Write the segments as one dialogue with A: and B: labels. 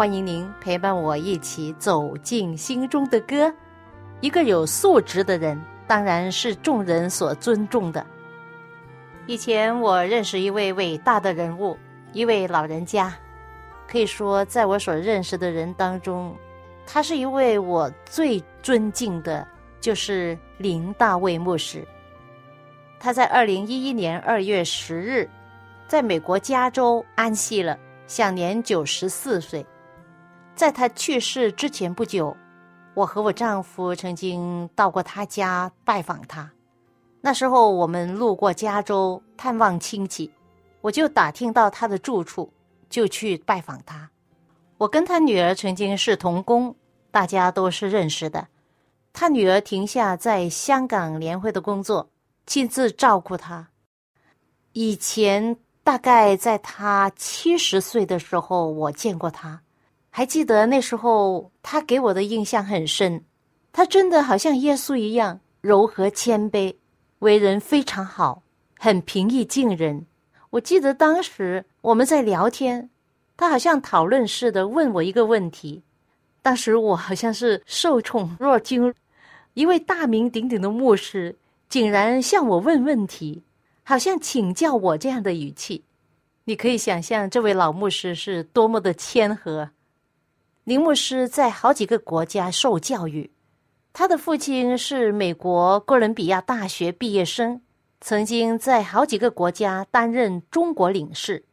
A: 欢迎您陪伴我一起走进心中的歌。一个有素质的人，当然是众人所尊重的。以前我认识一位伟大的人物，一位老人家，可以说在我所认识的人当中，他是一位我最尊敬的，就是林大卫牧师。他在二零一一年二月十日，在美国加州安息了，享年九十四岁。在他去世之前不久，我和我丈夫曾经到过他家拜访他。那时候我们路过加州探望亲戚，我就打听到他的住处，就去拜访他。我跟他女儿曾经是同工，大家都是认识的。他女儿停下在香港联会的工作，亲自照顾他。以前大概在他七十岁的时候，我见过他。还记得那时候，他给我的印象很深。他真的好像耶稣一样柔和谦卑，为人非常好，很平易近人。我记得当时我们在聊天，他好像讨论似的问我一个问题。当时我好像是受宠若惊，一位大名鼎鼎的牧师竟然向我问问题，好像请教我这样的语气。你可以想象这位老牧师是多么的谦和。林牧师在好几个国家受教育，他的父亲是美国哥伦比亚大学毕业生，曾经在好几个国家担任中国领事。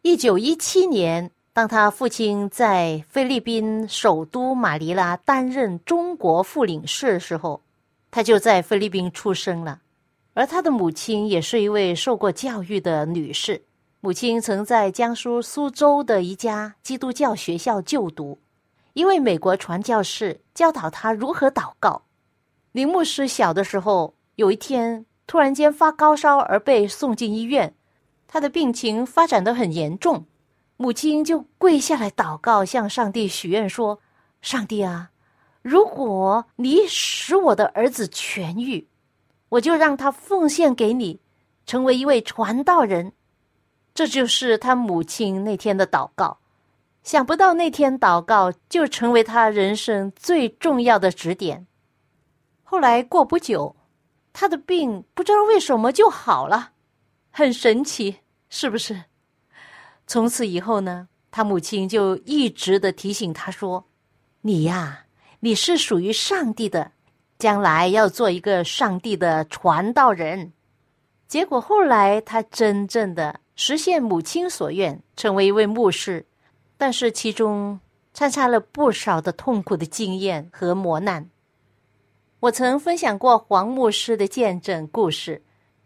A: 一九一七年，当他父亲在菲律宾首都马尼拉担任中国副领事的时候，他就在菲律宾出生了。而他的母亲也是一位受过教育的女士，母亲曾在江苏苏州的一家基督教学校就读。一位美国传教士教导他如何祷告。林牧师小的时候，有一天突然间发高烧而被送进医院，他的病情发展得很严重，母亲就跪下来祷告，向上帝许愿说：“上帝啊，如果你使我的儿子痊愈，我就让他奉献给你，成为一位传道人。”这就是他母亲那天的祷告。想不到那天祷告就成为他人生最重要的指点。后来过不久，他的病不知道为什么就好了，很神奇，是不是？从此以后呢，他母亲就一直的提醒他说：“你呀，你是属于上帝的，将来要做一个上帝的传道人。”结果后来他真正的实现母亲所愿，成为一位牧师。但是其中掺杂了不少的痛苦的经验和磨难。我曾分享过黄牧师的见证故事，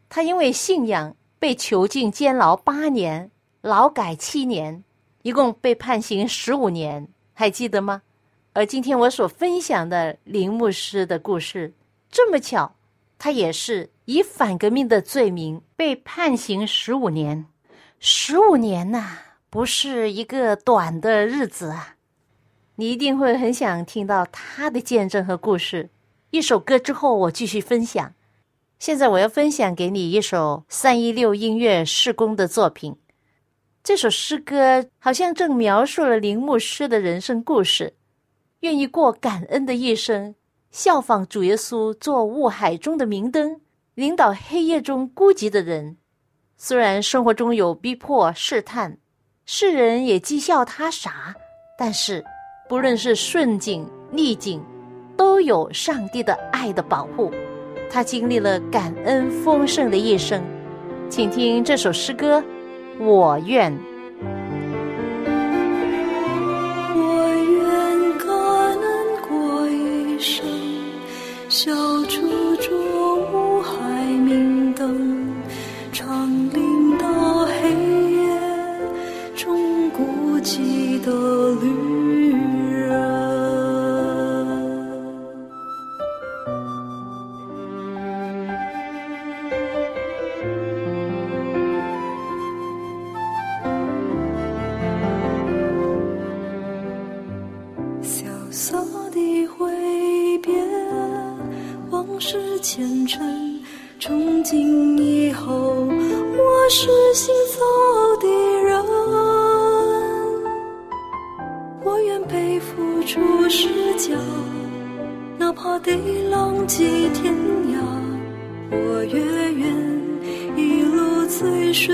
A: 他因为信仰被囚禁监牢八年，劳改七年，一共被判刑十五年，还记得吗？而今天我所分享的林牧师的故事，这么巧，他也是以反革命的罪名被判刑十五年，十五年呐！不是一个短的日子啊！你一定会很想听到他的见证和故事。一首歌之后，我继续分享。现在我要分享给你一首三一六音乐施工的作品。这首诗歌好像正描述了林牧师的人生故事，愿意过感恩的一生，效仿主耶稣做雾海中的明灯，领导黑夜中孤寂的人。虽然生活中有逼迫试探。世人也讥笑他傻，但是不论是顺境逆境，都有上帝的爱的保护。他经历了感恩丰盛的一生。请听这首诗歌：我愿。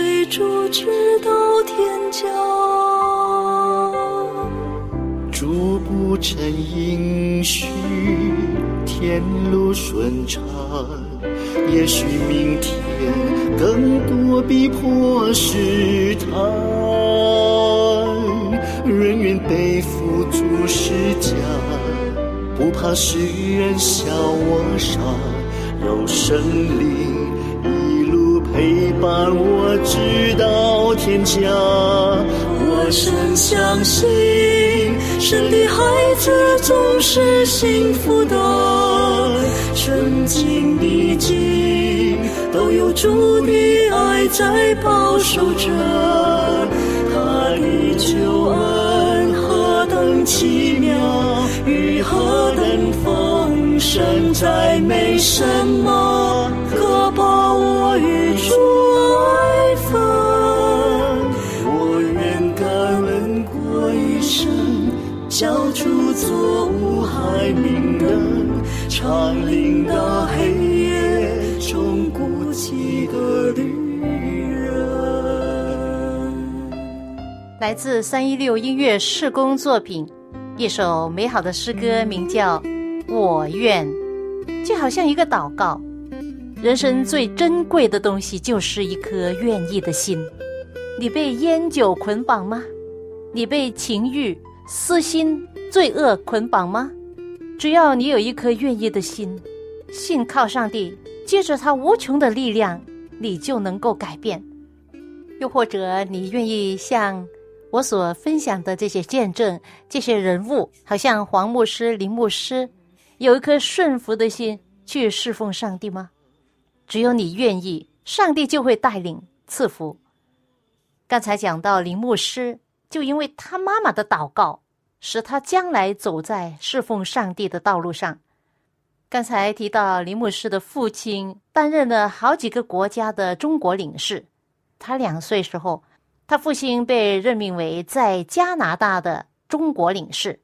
B: 追逐，直到天骄。
C: 逐步成应许，天路顺畅。也许明天更多逼迫试探，人愿背负祖世家，不怕世人笑我傻，有神灵。陪伴我直到天家。我深相信，神的孩子总是幸福的。圣经历经都有主的爱在保守着，他的救恩何等奇妙，与何等丰盛，再没什么可把我与长林的黑夜中孤寂的旅人，
A: 来自三一六音乐试工作品，一首美好的诗歌，名叫《我愿》，就好像一个祷告。人生最珍贵的东西就是一颗愿意的心。你被烟酒捆绑吗？你被情欲、私心、罪恶捆绑吗？只要你有一颗愿意的心，信靠上帝，借着他无穷的力量，你就能够改变。又或者你愿意像我所分享的这些见证、这些人物，好像黄牧师、林牧师，有一颗顺服的心去侍奉上帝吗？只有你愿意，上帝就会带领赐福。刚才讲到林牧师，就因为他妈妈的祷告。使他将来走在侍奉上帝的道路上。刚才提到林牧师的父亲担任了好几个国家的中国领事。他两岁时候，他父亲被任命为在加拿大的中国领事。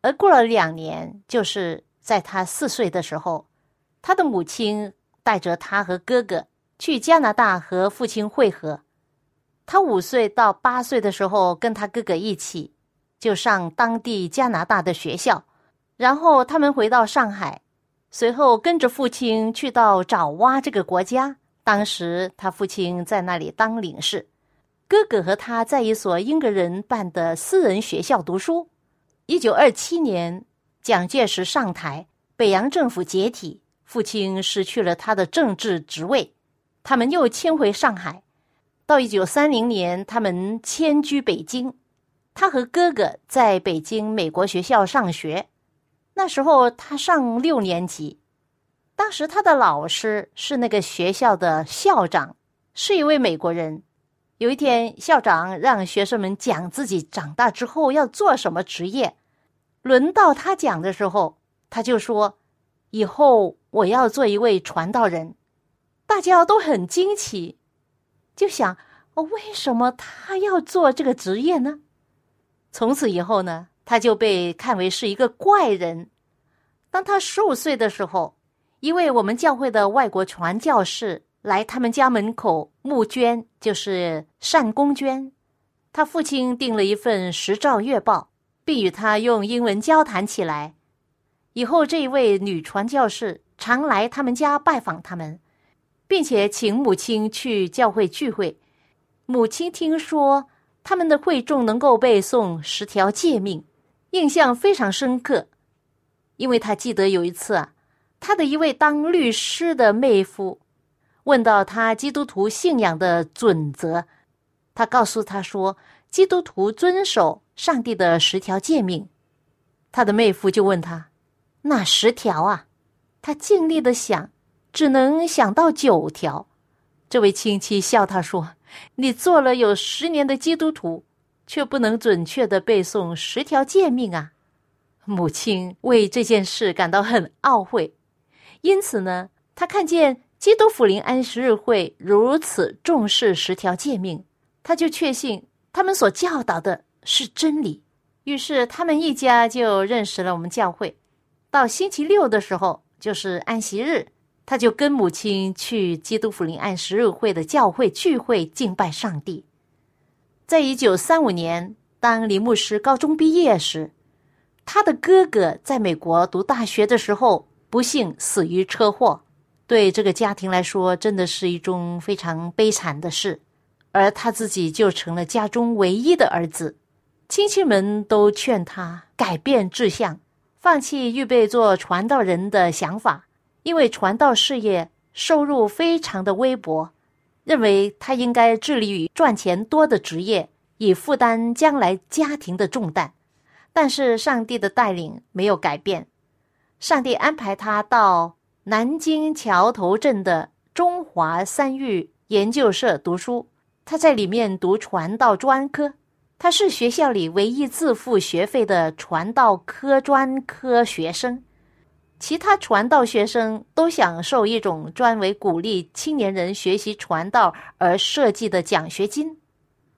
A: 而过了两年，就是在他四岁的时候，他的母亲带着他和哥哥去加拿大和父亲会合。他五岁到八岁的时候，跟他哥哥一起。就上当地加拿大的学校，然后他们回到上海，随后跟着父亲去到爪哇这个国家。当时他父亲在那里当领事，哥哥和他在一所英国人办的私人学校读书。一九二七年，蒋介石上台，北洋政府解体，父亲失去了他的政治职位，他们又迁回上海。到一九三零年，他们迁居北京。他和哥哥在北京美国学校上学，那时候他上六年级。当时他的老师是那个学校的校长，是一位美国人。有一天，校长让学生们讲自己长大之后要做什么职业。轮到他讲的时候，他就说：“以后我要做一位传道人。”大家都很惊奇，就想：为什么他要做这个职业呢？从此以后呢，他就被看为是一个怪人。当他十五岁的时候，一位我们教会的外国传教士来他们家门口募捐，就是善公捐。他父亲订了一份《时照月报》，并与他用英文交谈起来。以后这一位女传教士常来他们家拜访他们，并且请母亲去教会聚会。母亲听说他们的会众能够背诵十条诫命，印象非常深刻，因为他记得有一次啊，他的一位当律师的妹夫问到他基督徒信仰的准则，他告诉他说，基督徒遵守上帝的十条诫命。他的妹夫就问他：“那十条啊？”他尽力的想，只能想到九条。这位亲戚笑他说。你做了有十年的基督徒，却不能准确的背诵十条诫命啊！母亲为这件事感到很懊悔，因此呢，他看见基督福临安息日会如此重视十条诫命，他就确信他们所教导的是真理。于是，他们一家就认识了我们教会。到星期六的时候，就是安息日。他就跟母亲去基督福临安十日会的教会聚会敬拜上帝。在一九三五年，当林牧师高中毕业时，他的哥哥在美国读大学的时候不幸死于车祸，对这个家庭来说，真的是一种非常悲惨的事。而他自己就成了家中唯一的儿子，亲戚们都劝他改变志向，放弃预备做传道人的想法。因为传道事业收入非常的微薄，认为他应该致力于赚钱多的职业，以负担将来家庭的重担。但是上帝的带领没有改变，上帝安排他到南京桥头镇的中华三育研究社读书，他在里面读传道专科，他是学校里唯一自付学费的传道科专科学生。其他传道学生都享受一种专为鼓励青年人学习传道而设计的奖学金。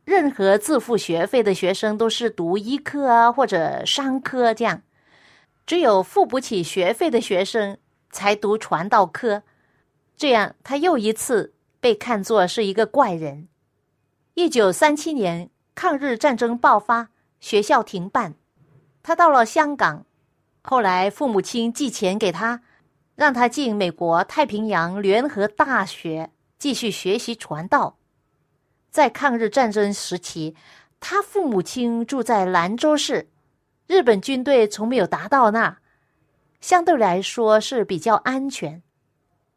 A: 任何自付学费的学生都是读医科啊或者商科这样，只有付不起学费的学生才读传道科。这样，他又一次被看作是一个怪人。一九三七年，抗日战争爆发，学校停办，他到了香港。后来，父母亲寄钱给他，让他进美国太平洋联合大学继续学习传道。在抗日战争时期，他父母亲住在兰州市，日本军队从没有达到那，相对来说是比较安全。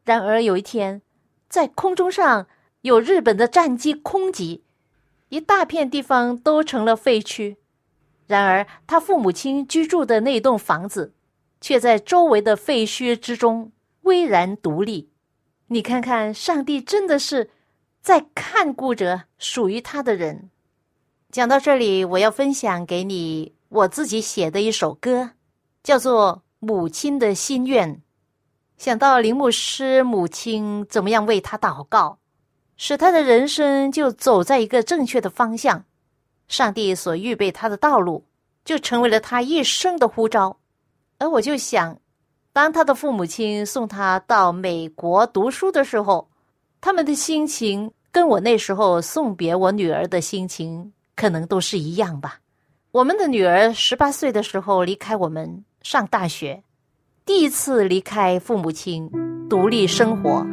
A: 然而有一天，在空中上有日本的战机空袭，一大片地方都成了废墟。然而，他父母亲居住的那栋房子，却在周围的废墟之中巍然独立。你看看，上帝真的是在看顾着属于他的人。讲到这里，我要分享给你我自己写的一首歌，叫做《母亲的心愿》。想到林牧师母亲怎么样为他祷告，使他的人生就走在一个正确的方向。上帝所预备他的道路，就成为了他一生的呼召。而我就想，当他的父母亲送他到美国读书的时候，他们的心情跟我那时候送别我女儿的心情可能都是一样吧。我们的女儿十八岁的时候离开我们上大学，第一次离开父母亲独立生活。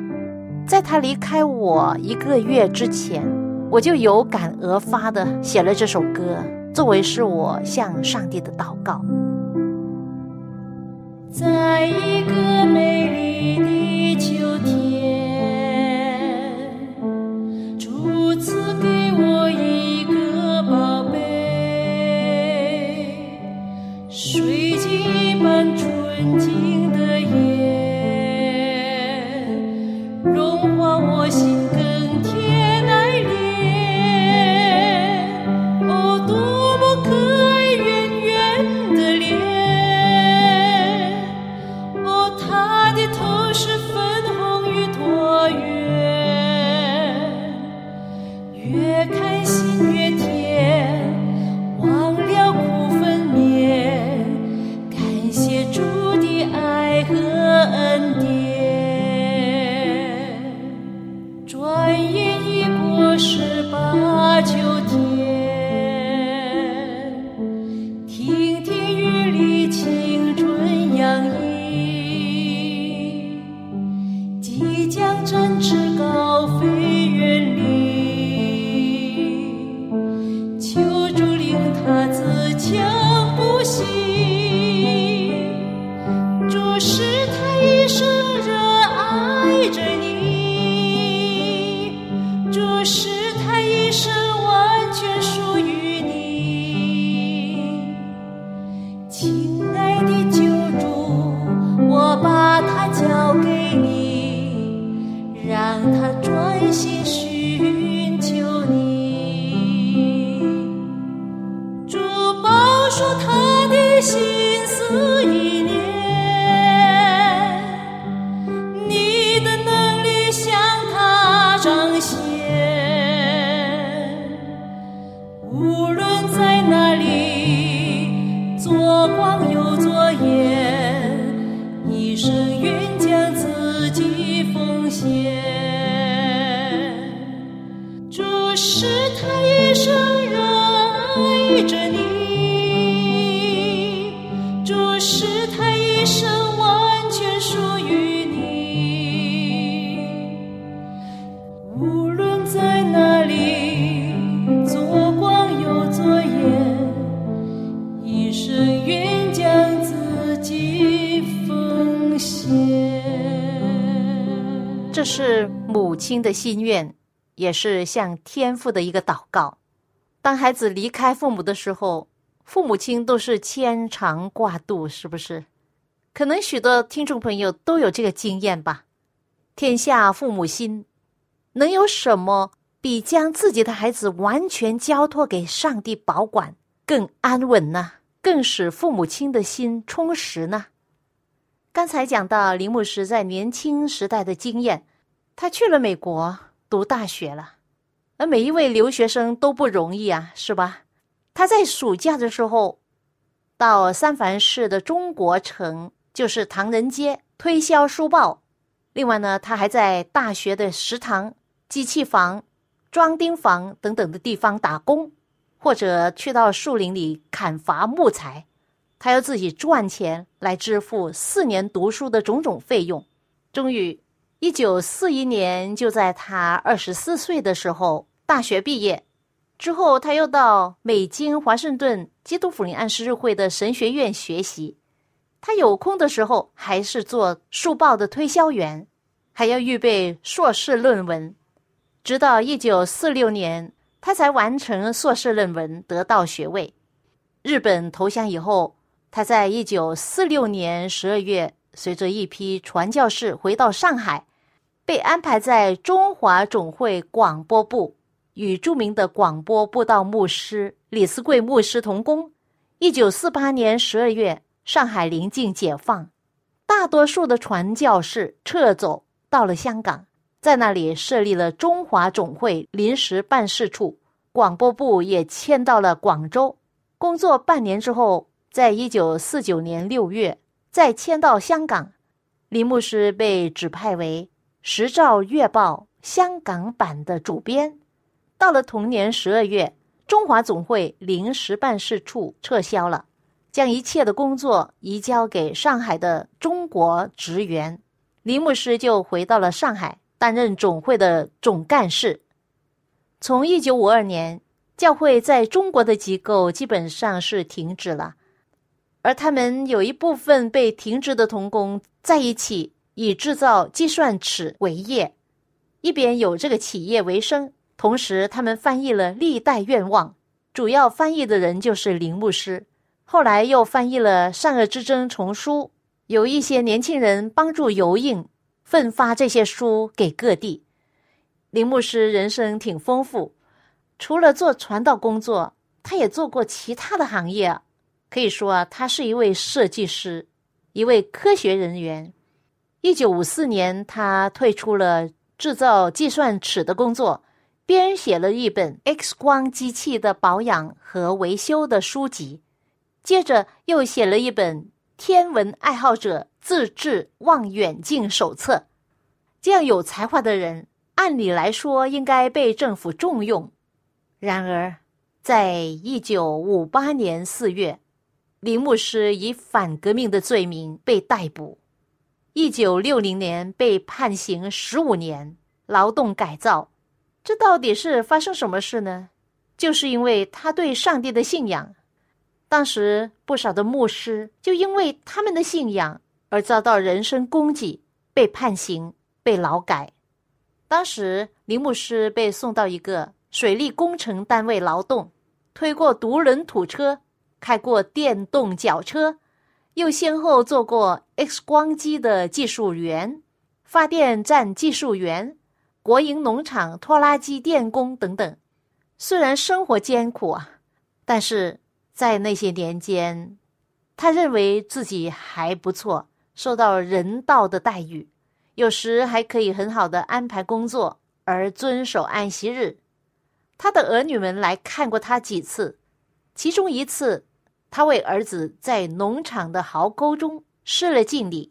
A: 在他离开我一个月之前。我就有感而发的写了这首歌，作为是我向上帝的祷告。
D: 在一个美丽的秋天，主赐给我一个宝贝，水
A: 的心愿，也是向天父的一个祷告。当孩子离开父母的时候，父母亲都是牵肠挂肚，是不是？可能许多听众朋友都有这个经验吧。天下父母心，能有什么比将自己的孩子完全交托给上帝保管更安稳呢？更使父母亲的心充实呢？刚才讲到林牧师在年轻时代的经验，他去了美国读大学了，而每一位留学生都不容易啊，是吧？他在暑假的时候到三藩市的中国城，就是唐人街推销书报。另外呢，他还在大学的食堂、机器房、装钉房等等的地方打工，或者去到树林里砍伐木材。他要自己赚钱来支付四年读书的种种费用。终于，一九四一年，就在他二十四岁的时候，大学毕业之后，他又到美京华盛顿基督福临安息日会的神学院学习。他有空的时候，还是做书报的推销员，还要预备硕士论文。直到一九四六年，他才完成硕士论文，得到学位。日本投降以后。他在一九四六年十二月，随着一批传教士回到上海，被安排在中华总会广播部，与著名的广播布道牧师李思贵牧师同工。一九四八年十二月，上海临近解放，大多数的传教士撤走到了香港，在那里设立了中华总会临时办事处，广播部也迁到了广州。工作半年之后。在一九四九年六月，再迁到香港，林牧师被指派为《时照月报》香港版的主编。到了同年十二月，中华总会临时办事处撤销了，将一切的工作移交给上海的中国职员，林牧师就回到了上海，担任总会的总干事。从一九五二年，教会在中国的机构基本上是停止了。而他们有一部分被停职的童工在一起，以制造计算尺为业，一边有这个企业为生，同时他们翻译了《历代愿望》，主要翻译的人就是林牧师。后来又翻译了《善恶之争》丛书，有一些年轻人帮助油印，奋发这些书给各地。林牧师人生挺丰富，除了做传道工作，他也做过其他的行业。可以说啊，他是一位设计师，一位科学人员。一九五四年，他退出了制造计算尺的工作，编写了一本 X 光机器的保养和维修的书籍。接着又写了一本《天文爱好者自制望远镜手册》。这样有才华的人，按理来说应该被政府重用。然而，在一九五八年四月，林牧师以反革命的罪名被逮捕，一九六零年被判刑十五年，劳动改造。这到底是发生什么事呢？就是因为他对上帝的信仰。当时不少的牧师就因为他们的信仰而遭到人身攻击，被判刑，被劳改。当时林牧师被送到一个水利工程单位劳动，推过独轮土车，开过电动脚车，又先后做过 X 光机的技术员、发电站技术员、国营农场拖拉机电工等等。虽然生活艰苦啊，但是。在那些年间，他认为自己还不错，受到人道的待遇，有时还可以很好的安排工作，而遵守安息日。他的儿女们来看过他几次，其中一次，他为儿子在农场的壕沟中施了敬礼，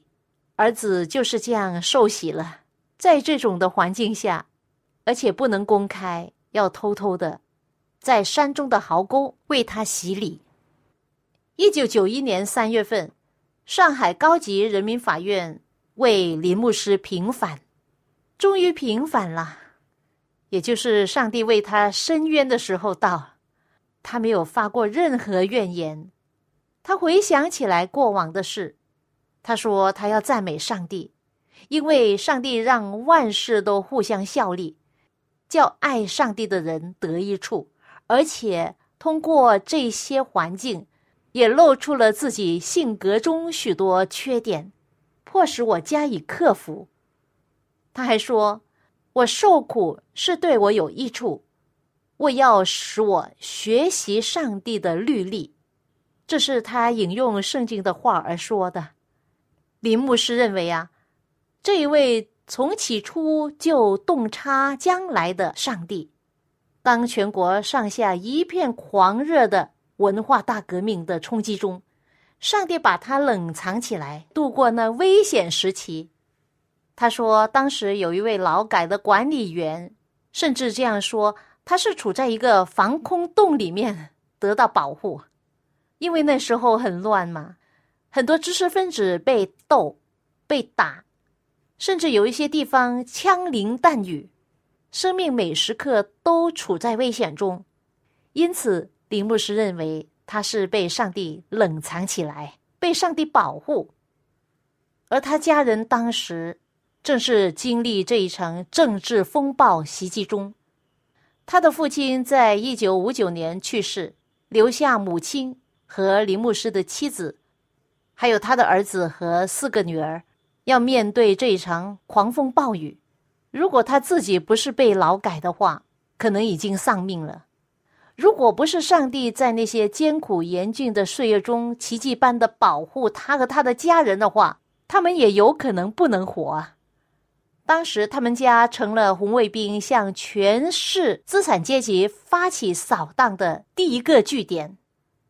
A: 儿子就是这样受洗了。在这种的环境下，而且不能公开，要偷偷的。在山中的壕沟为他洗礼。一九九一年三月份，上海高级人民法院为林牧师平反，终于平反了，也就是上帝为他伸冤的时候到。他没有发过任何怨言。他回想起来过往的事，他说他要赞美上帝，因为上帝让万事都互相效力，叫爱上帝的人得益处。而且通过这些环境，也露出了自己性格中许多缺点，迫使我加以克服。他还说：“我受苦是对我有益处，我要使我学习上帝的律例。”这是他引用圣经的话而说的。林牧师认为啊，这一位从起初就洞察将来的上帝。当全国上下一片狂热的文化大革命的冲击中，上帝把他冷藏起来，度过那危险时期。他说，当时有一位劳改的管理员，甚至这样说，他是处在一个防空洞里面得到保护，因为那时候很乱嘛，很多知识分子被斗、被打，甚至有一些地方枪林弹雨。生命每时刻都处在危险中，因此林牧师认为他是被上帝冷藏起来，被上帝保护。而他家人当时正是经历这一场政治风暴袭击中。他的父亲在一九五九年去世，留下母亲和林牧师的妻子，还有他的儿子和四个女儿，要面对这一场狂风暴雨。如果他自己不是被劳改的话，可能已经丧命了。如果不是上帝在那些艰苦严峻的岁月中奇迹般的保护他和他的家人的话，他们也有可能不能活啊。当时他们家成了红卫兵向全市资产阶级发起扫荡的第一个据点，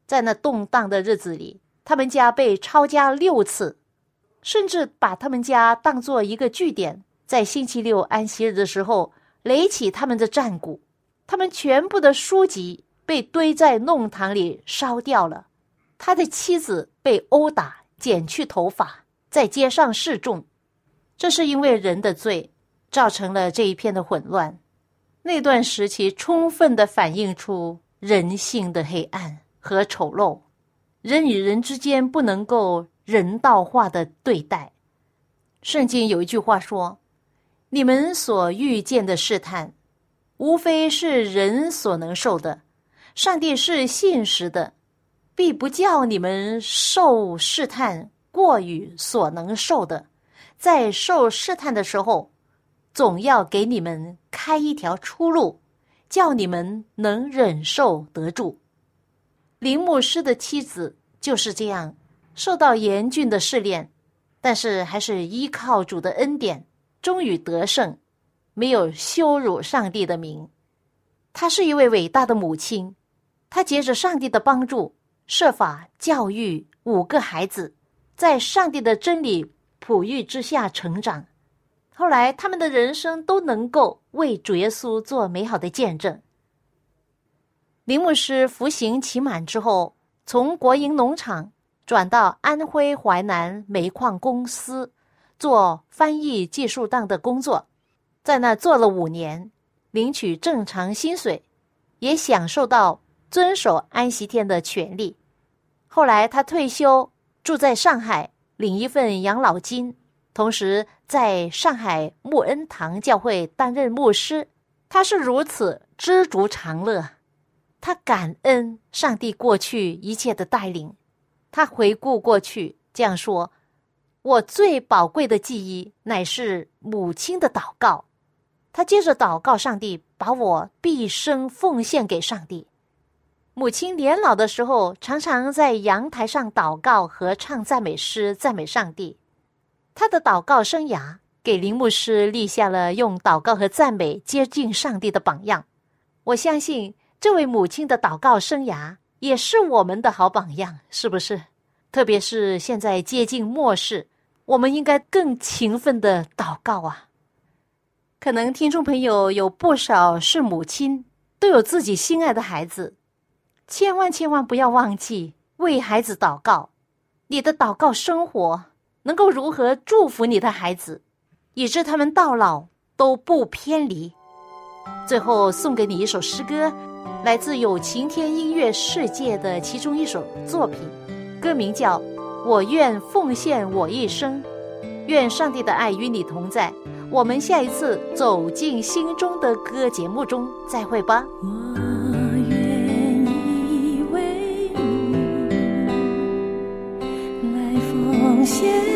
A: 在那动荡的日子里，他们家被抄家六次，甚至把他们家当做一个据点。在星期六安息日的时候，垒起他们的战鼓，他们全部的书籍被堆在弄堂里烧掉了。他的妻子被殴打，剪去头发，在街上示众。这是因为人的罪，造成了这一片的混乱。那段时期充分的反映出人性的黑暗和丑陋，人与人之间不能够人道化的对待。圣经有一句话说。你们所遇见的试探，无非是人所能受的。上帝是信实的，必不叫你们受试探过于所能受的。在受试探的时候，总要给你们开一条出路，叫你们能忍受得住。林牧师的妻子就是这样，受到严峻的试炼，但是还是依靠主的恩典。终于得胜，没有羞辱上帝的名。她是一位伟大的母亲，她借着上帝的帮助，设法教育五个孩子，在上帝的真理哺育之下成长。后来，他们的人生都能够为主耶稣做美好的见证。林牧师服刑期满之后，从国营农场转到安徽淮南煤矿公司。做翻译技术档的工作，在那做了五年，领取正常薪水，也享受到遵守安息天的权利。后来他退休，住在上海，领一份养老金，同时在上海穆恩堂教会担任牧师。他是如此知足常乐，他感恩上帝过去一切的带领。他回顾过去，这样说：“我最宝贵的记忆乃是母亲的祷告。”他接着祷告上帝，把我毕生奉献给上帝。母亲年老的时候，常常在阳台上祷告和唱赞美诗，赞美上帝。他的祷告生涯给林牧师立下了用祷告和赞美接近上帝的榜样。我相信这位母亲的祷告生涯也是我们的好榜样，是不是？特别是现在接近末世，我们应该更勤奋的祷告啊！可能听众朋友有不少是母亲，都有自己心爱的孩子，千万千万不要忘记为孩子祷告。你的祷告生活能够如何祝福你的孩子，以致他们到老都不偏离。最后送给你一首诗歌，来自有晴天音乐世界的其中一首作品，歌名叫《我愿奉献我一生》，愿上帝的爱与你同在。我们下一次走进心中的歌节目中再会吧。
D: 谢。